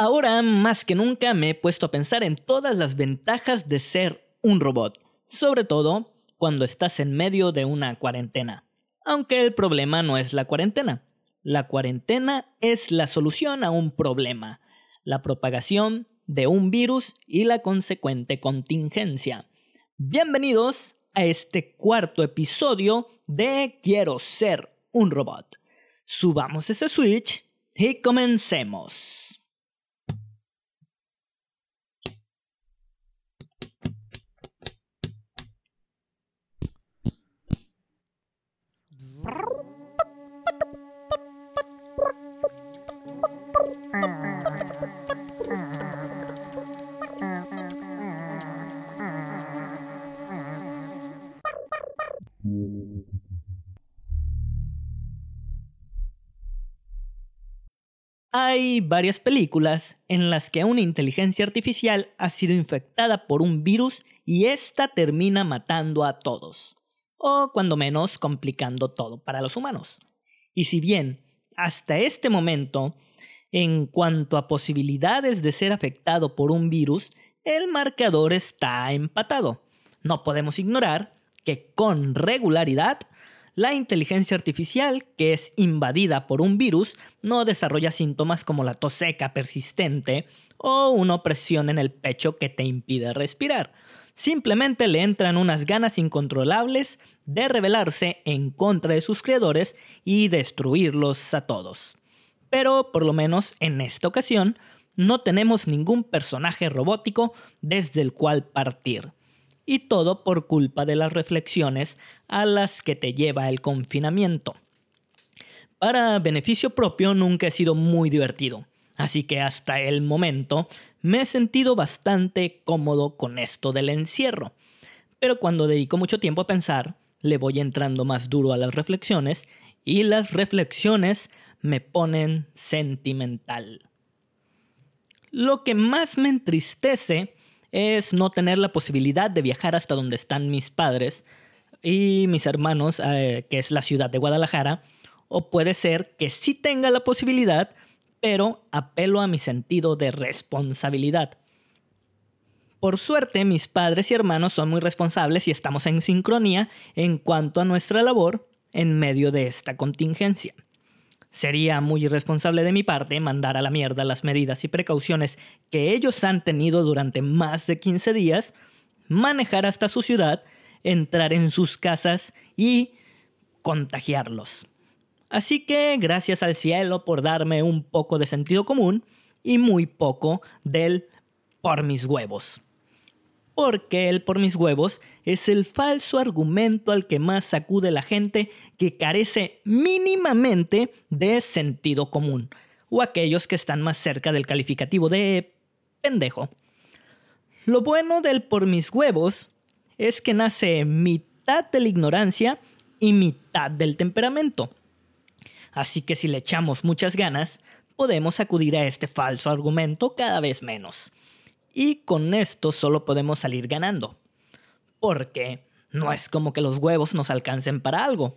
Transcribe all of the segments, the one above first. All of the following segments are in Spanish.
Ahora más que nunca me he puesto a pensar en todas las ventajas de ser un robot, sobre todo cuando estás en medio de una cuarentena. Aunque el problema no es la cuarentena. La cuarentena es la solución a un problema, la propagación de un virus y la consecuente contingencia. Bienvenidos a este cuarto episodio de Quiero ser un robot. Subamos ese switch y comencemos. Hay varias películas en las que una inteligencia artificial ha sido infectada por un virus y ésta termina matando a todos, o cuando menos complicando todo para los humanos. Y si bien hasta este momento, en cuanto a posibilidades de ser afectado por un virus, el marcador está empatado. No podemos ignorar que con regularidad la inteligencia artificial, que es invadida por un virus, no desarrolla síntomas como la tos seca persistente o una opresión en el pecho que te impide respirar. Simplemente le entran unas ganas incontrolables de rebelarse en contra de sus creadores y destruirlos a todos. Pero por lo menos en esta ocasión no tenemos ningún personaje robótico desde el cual partir y todo por culpa de las reflexiones a las que te lleva el confinamiento. Para beneficio propio nunca he sido muy divertido, así que hasta el momento me he sentido bastante cómodo con esto del encierro. Pero cuando dedico mucho tiempo a pensar, le voy entrando más duro a las reflexiones y las reflexiones me ponen sentimental. Lo que más me entristece es no tener la posibilidad de viajar hasta donde están mis padres y mis hermanos, eh, que es la ciudad de Guadalajara, o puede ser que sí tenga la posibilidad, pero apelo a mi sentido de responsabilidad. Por suerte, mis padres y hermanos son muy responsables y estamos en sincronía en cuanto a nuestra labor en medio de esta contingencia. Sería muy irresponsable de mi parte mandar a la mierda las medidas y precauciones que ellos han tenido durante más de 15 días, manejar hasta su ciudad, entrar en sus casas y contagiarlos. Así que gracias al cielo por darme un poco de sentido común y muy poco del por mis huevos porque el por mis huevos es el falso argumento al que más sacude la gente que carece mínimamente de sentido común, o aquellos que están más cerca del calificativo de pendejo. Lo bueno del por mis huevos es que nace mitad de la ignorancia y mitad del temperamento. Así que si le echamos muchas ganas, podemos acudir a este falso argumento cada vez menos y con esto solo podemos salir ganando. Porque no es como que los huevos nos alcancen para algo.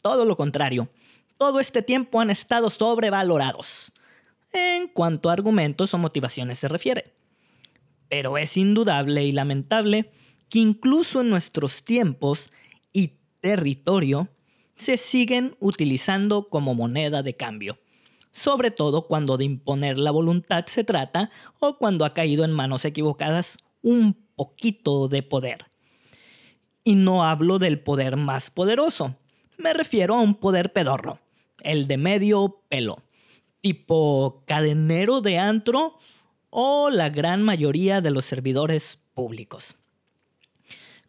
Todo lo contrario, todo este tiempo han estado sobrevalorados en cuanto a argumentos o motivaciones se refiere. Pero es indudable y lamentable que incluso en nuestros tiempos y territorio se siguen utilizando como moneda de cambio sobre todo cuando de imponer la voluntad se trata o cuando ha caído en manos equivocadas un poquito de poder. Y no hablo del poder más poderoso, me refiero a un poder pedorro, el de medio pelo, tipo cadenero de antro o la gran mayoría de los servidores públicos.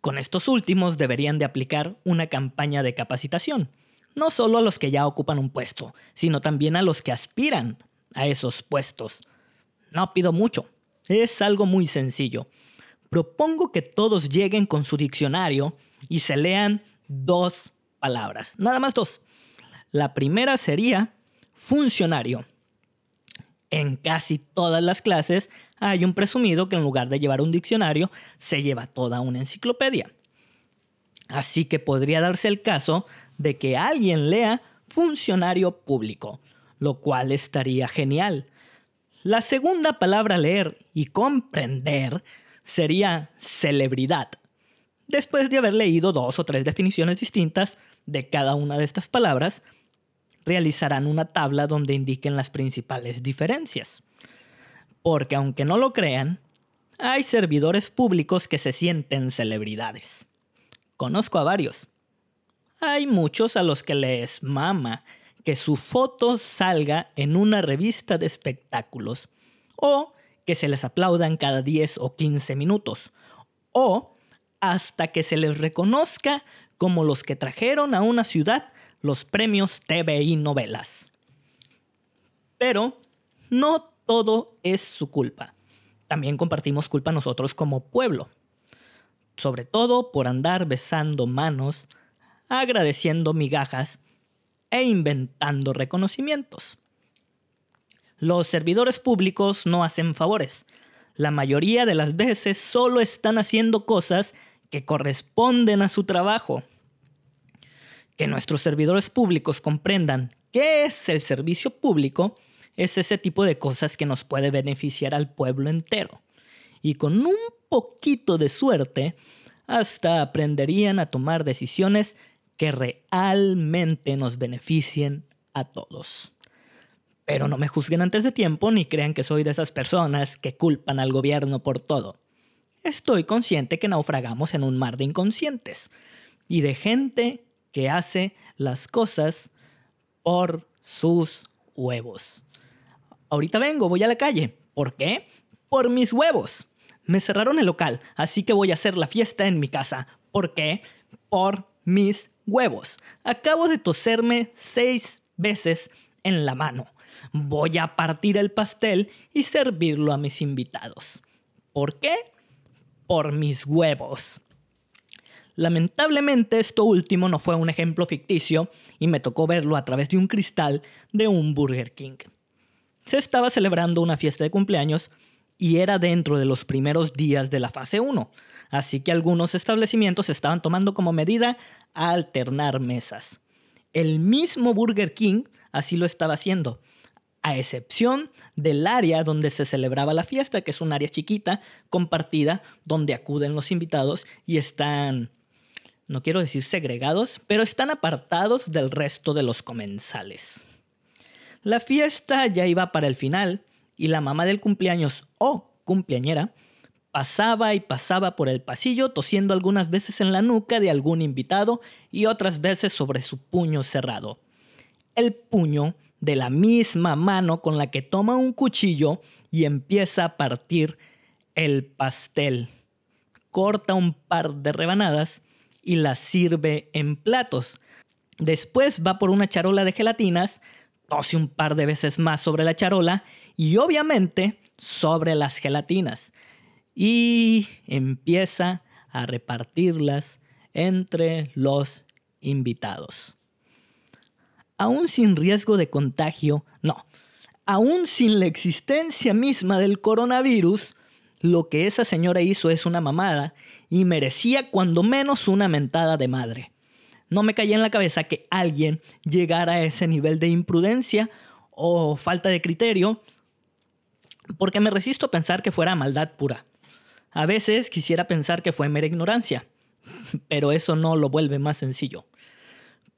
Con estos últimos deberían de aplicar una campaña de capacitación, no solo a los que ya ocupan un puesto, sino también a los que aspiran a esos puestos. No pido mucho, es algo muy sencillo. Propongo que todos lleguen con su diccionario y se lean dos palabras, nada más dos. La primera sería funcionario. En casi todas las clases hay un presumido que en lugar de llevar un diccionario, se lleva toda una enciclopedia. Así que podría darse el caso de que alguien lea funcionario público, lo cual estaría genial. La segunda palabra leer y comprender sería celebridad. Después de haber leído dos o tres definiciones distintas de cada una de estas palabras, realizarán una tabla donde indiquen las principales diferencias. Porque aunque no lo crean, hay servidores públicos que se sienten celebridades. Conozco a varios. Hay muchos a los que les mama que su foto salga en una revista de espectáculos o que se les aplaudan cada 10 o 15 minutos o hasta que se les reconozca como los que trajeron a una ciudad los premios TVI novelas. Pero no todo es su culpa. También compartimos culpa nosotros como pueblo. Sobre todo por andar besando manos, agradeciendo migajas e inventando reconocimientos. Los servidores públicos no hacen favores. La mayoría de las veces solo están haciendo cosas que corresponden a su trabajo. Que nuestros servidores públicos comprendan qué es el servicio público es ese tipo de cosas que nos puede beneficiar al pueblo entero. Y con un poquito de suerte, hasta aprenderían a tomar decisiones que realmente nos beneficien a todos. Pero no me juzguen antes de tiempo ni crean que soy de esas personas que culpan al gobierno por todo. Estoy consciente que naufragamos en un mar de inconscientes y de gente que hace las cosas por sus huevos. Ahorita vengo, voy a la calle. ¿Por qué? Por mis huevos. Me cerraron el local, así que voy a hacer la fiesta en mi casa. ¿Por qué? Por mis huevos. Acabo de toserme seis veces en la mano. Voy a partir el pastel y servirlo a mis invitados. ¿Por qué? por mis huevos. Lamentablemente esto último no fue un ejemplo ficticio y me tocó verlo a través de un cristal de un Burger King. Se estaba celebrando una fiesta de cumpleaños y era dentro de los primeros días de la fase 1, así que algunos establecimientos estaban tomando como medida alternar mesas. El mismo Burger King así lo estaba haciendo, a excepción del área donde se celebraba la fiesta, que es un área chiquita, compartida, donde acuden los invitados y están, no quiero decir segregados, pero están apartados del resto de los comensales. La fiesta ya iba para el final y la mamá del cumpleaños o cumpleañera pasaba y pasaba por el pasillo tosiendo algunas veces en la nuca de algún invitado y otras veces sobre su puño cerrado. El puño de la misma mano con la que toma un cuchillo y empieza a partir el pastel. Corta un par de rebanadas y las sirve en platos. Después va por una charola de gelatinas, tose un par de veces más sobre la charola y obviamente sobre las gelatinas. Y empieza a repartirlas entre los invitados aún sin riesgo de contagio, no, aún sin la existencia misma del coronavirus, lo que esa señora hizo es una mamada y merecía cuando menos una mentada de madre. No me caía en la cabeza que alguien llegara a ese nivel de imprudencia o falta de criterio, porque me resisto a pensar que fuera maldad pura. A veces quisiera pensar que fue mera ignorancia, pero eso no lo vuelve más sencillo.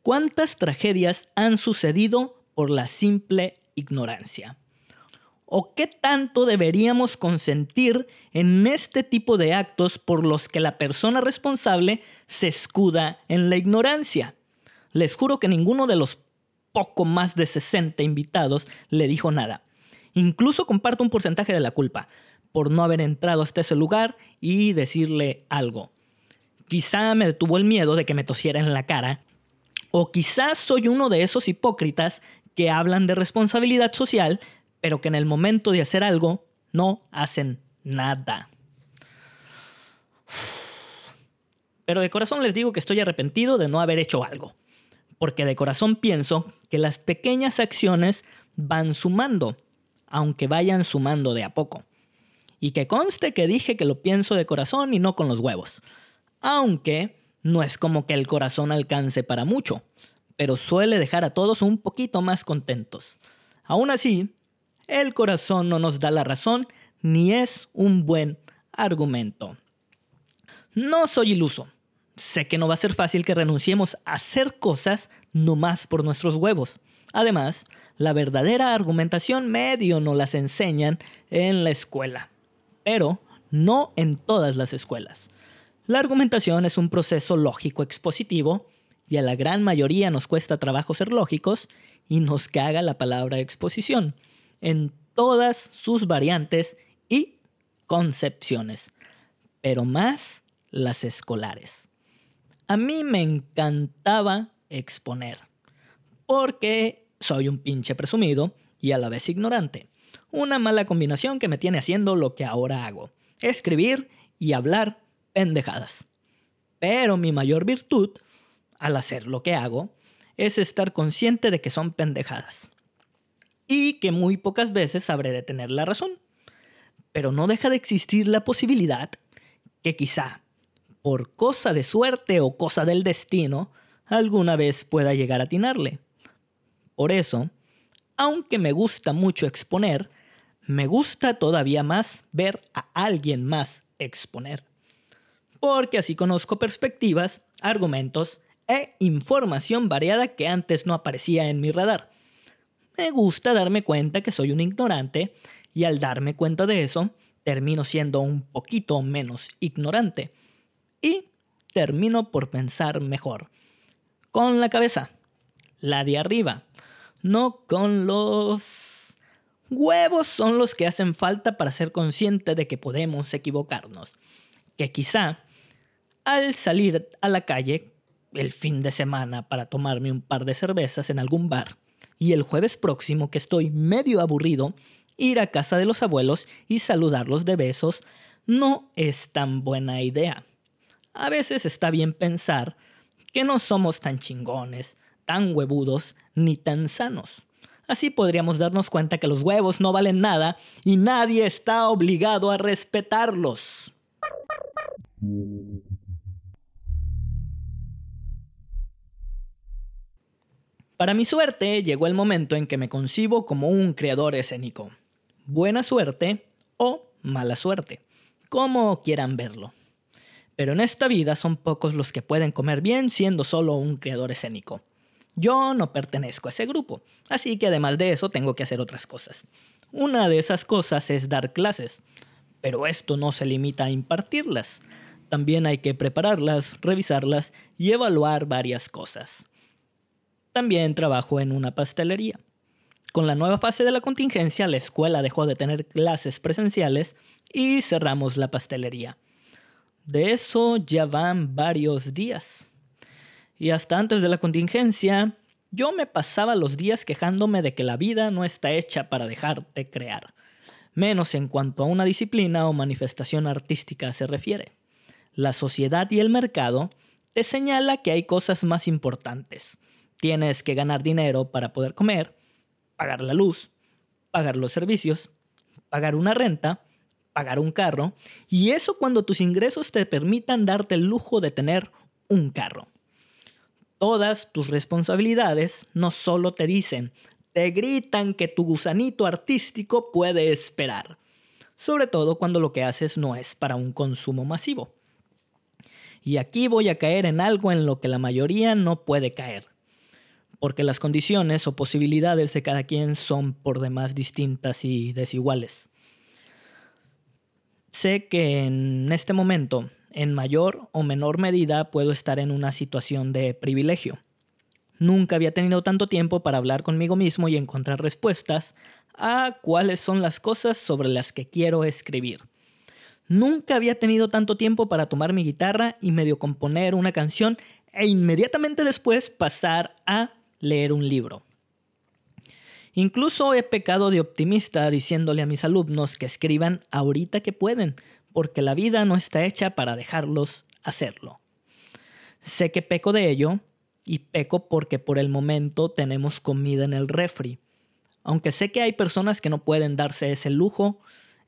¿Cuántas tragedias han sucedido por la simple ignorancia? ¿O qué tanto deberíamos consentir en este tipo de actos por los que la persona responsable se escuda en la ignorancia? Les juro que ninguno de los poco más de 60 invitados le dijo nada. Incluso comparto un porcentaje de la culpa por no haber entrado hasta ese lugar y decirle algo. Quizá me detuvo el miedo de que me tosiera en la cara o quizás soy uno de esos hipócritas que hablan de responsabilidad social, pero que en el momento de hacer algo no hacen nada. Pero de corazón les digo que estoy arrepentido de no haber hecho algo, porque de corazón pienso que las pequeñas acciones van sumando, aunque vayan sumando de a poco. Y que conste que dije que lo pienso de corazón y no con los huevos. Aunque no es como que el corazón alcance para mucho, pero suele dejar a todos un poquito más contentos. Aún así, el corazón no nos da la razón ni es un buen argumento. No soy iluso. Sé que no va a ser fácil que renunciemos a hacer cosas nomás por nuestros huevos. Además, la verdadera argumentación medio no las enseñan en la escuela, pero no en todas las escuelas. La argumentación es un proceso lógico expositivo y a la gran mayoría nos cuesta trabajo ser lógicos y nos caga la palabra exposición en todas sus variantes y concepciones, pero más las escolares. A mí me encantaba exponer, porque soy un pinche presumido y a la vez ignorante. Una mala combinación que me tiene haciendo lo que ahora hago, escribir y hablar pendejadas. Pero mi mayor virtud, al hacer lo que hago, es estar consciente de que son pendejadas. Y que muy pocas veces sabré de tener la razón. Pero no deja de existir la posibilidad que quizá, por cosa de suerte o cosa del destino, alguna vez pueda llegar a atinarle. Por eso, aunque me gusta mucho exponer, me gusta todavía más ver a alguien más exponer. Porque así conozco perspectivas, argumentos e información variada que antes no aparecía en mi radar. Me gusta darme cuenta que soy un ignorante y al darme cuenta de eso, termino siendo un poquito menos ignorante. Y termino por pensar mejor. Con la cabeza. La de arriba. No con los... Huevos son los que hacen falta para ser consciente de que podemos equivocarnos. Que quizá al salir a la calle el fin de semana para tomarme un par de cervezas en algún bar y el jueves próximo que estoy medio aburrido, ir a casa de los abuelos y saludarlos de besos no es tan buena idea. A veces está bien pensar que no somos tan chingones, tan huevudos ni tan sanos. Así podríamos darnos cuenta que los huevos no valen nada y nadie está obligado a respetarlos. Para mi suerte, llegó el momento en que me concibo como un creador escénico buena suerte o mala suerte, como quieran verlo. Pero en esta vida son pocos los que pueden comer bien siendo solo un creador escénico. Yo no pertenezco a ese grupo, así que además de eso tengo que hacer otras cosas. Una de esas cosas es dar clases, pero esto no se limita a impartirlas. También hay que prepararlas, revisarlas y evaluar varias cosas. También trabajo en una pastelería. Con la nueva fase de la contingencia, la escuela dejó de tener clases presenciales y cerramos la pastelería. De eso ya van varios días. Y hasta antes de la contingencia, yo me pasaba los días quejándome de que la vida no está hecha para dejar de crear, menos en cuanto a una disciplina o manifestación artística se refiere. La sociedad y el mercado te señala que hay cosas más importantes. Tienes que ganar dinero para poder comer, pagar la luz, pagar los servicios, pagar una renta, pagar un carro, y eso cuando tus ingresos te permitan darte el lujo de tener un carro. Todas tus responsabilidades no solo te dicen, te gritan que tu gusanito artístico puede esperar, sobre todo cuando lo que haces no es para un consumo masivo. Y aquí voy a caer en algo en lo que la mayoría no puede caer porque las condiciones o posibilidades de cada quien son por demás distintas y desiguales. Sé que en este momento, en mayor o menor medida, puedo estar en una situación de privilegio. Nunca había tenido tanto tiempo para hablar conmigo mismo y encontrar respuestas a cuáles son las cosas sobre las que quiero escribir. Nunca había tenido tanto tiempo para tomar mi guitarra y medio componer una canción e inmediatamente después pasar a leer un libro. Incluso he pecado de optimista diciéndole a mis alumnos que escriban ahorita que pueden, porque la vida no está hecha para dejarlos hacerlo. Sé que peco de ello y peco porque por el momento tenemos comida en el refri, aunque sé que hay personas que no pueden darse ese lujo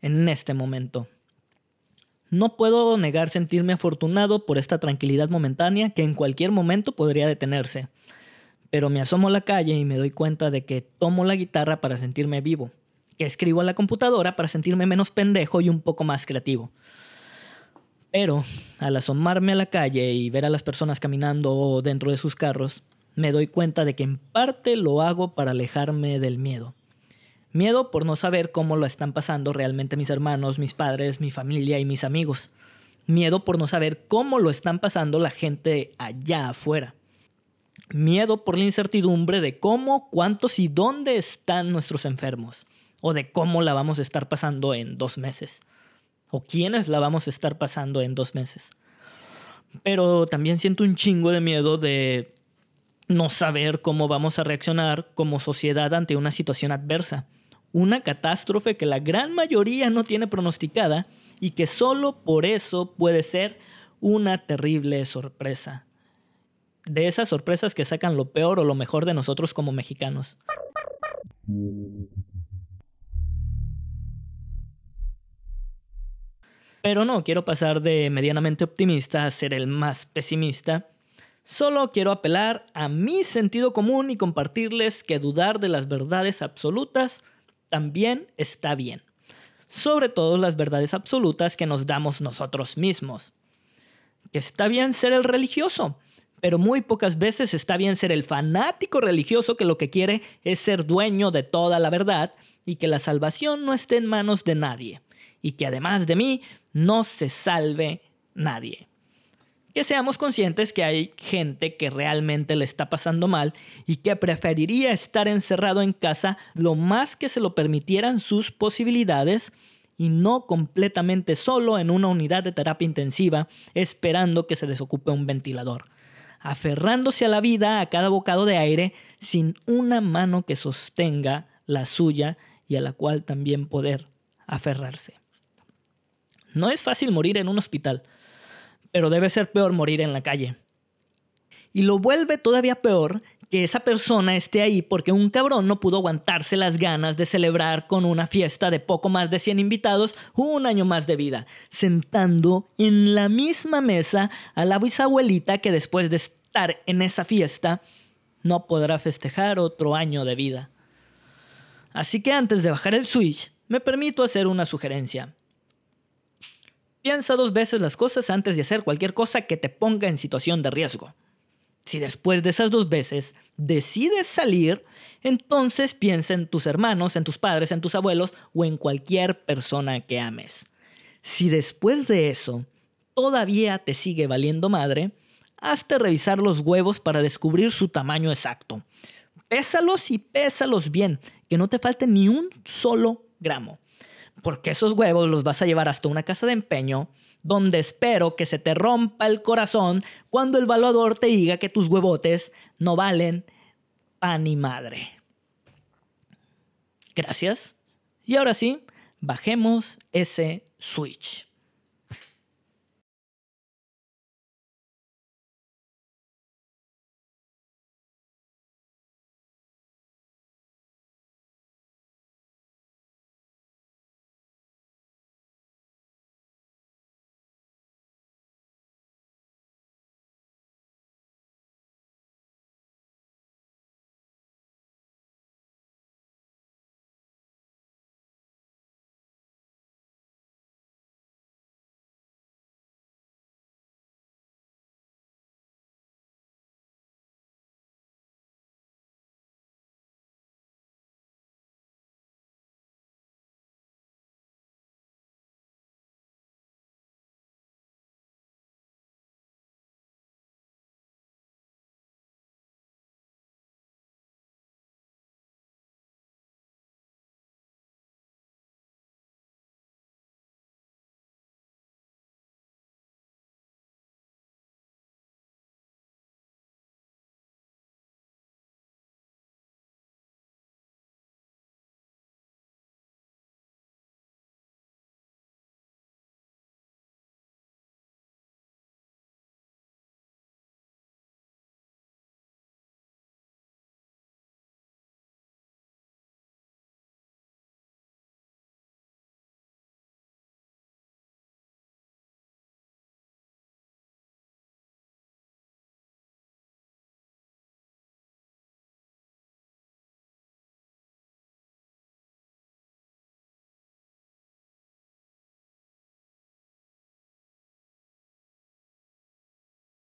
en este momento. No puedo negar sentirme afortunado por esta tranquilidad momentánea que en cualquier momento podría detenerse pero me asomo a la calle y me doy cuenta de que tomo la guitarra para sentirme vivo, que escribo en la computadora para sentirme menos pendejo y un poco más creativo. Pero al asomarme a la calle y ver a las personas caminando dentro de sus carros, me doy cuenta de que en parte lo hago para alejarme del miedo. Miedo por no saber cómo lo están pasando realmente mis hermanos, mis padres, mi familia y mis amigos. Miedo por no saber cómo lo están pasando la gente allá afuera. Miedo por la incertidumbre de cómo, cuántos y dónde están nuestros enfermos. O de cómo la vamos a estar pasando en dos meses. O quiénes la vamos a estar pasando en dos meses. Pero también siento un chingo de miedo de no saber cómo vamos a reaccionar como sociedad ante una situación adversa. Una catástrofe que la gran mayoría no tiene pronosticada y que solo por eso puede ser una terrible sorpresa. De esas sorpresas que sacan lo peor o lo mejor de nosotros como mexicanos. Pero no quiero pasar de medianamente optimista a ser el más pesimista Solo quiero apelar a mi sentido común y compartirles que dudar de las verdades absolutas también está bien. Sobre todo las verdades absolutas que nos damos nosotros mismos. Que está bien ser el religioso, pero muy pocas veces está bien ser el fanático religioso que lo que quiere es ser dueño de toda la verdad y que la salvación no esté en manos de nadie y que además de mí no se salve nadie. Que seamos conscientes que hay gente que realmente le está pasando mal y que preferiría estar encerrado en casa lo más que se lo permitieran sus posibilidades y no completamente solo en una unidad de terapia intensiva esperando que se desocupe un ventilador, aferrándose a la vida a cada bocado de aire sin una mano que sostenga la suya y a la cual también poder aferrarse. No es fácil morir en un hospital, pero debe ser peor morir en la calle. Y lo vuelve todavía peor que esa persona esté ahí porque un cabrón no pudo aguantarse las ganas de celebrar con una fiesta de poco más de 100 invitados un año más de vida, sentando en la misma mesa a la bisabuelita que después de estar en esa fiesta no podrá festejar otro año de vida. Así que antes de bajar el switch, me permito hacer una sugerencia. Piensa dos veces las cosas antes de hacer cualquier cosa que te ponga en situación de riesgo. Si después de esas dos veces decides salir, entonces piensa en tus hermanos, en tus padres, en tus abuelos o en cualquier persona que ames. Si después de eso todavía te sigue valiendo madre, hazte revisar los huevos para descubrir su tamaño exacto. Pésalos y pésalos bien, que no te falte ni un solo gramo porque esos huevos los vas a llevar hasta una casa de empeño donde espero que se te rompa el corazón cuando el evaluador te diga que tus huevotes no valen pan ni madre. Gracias. Y ahora sí, bajemos ese switch.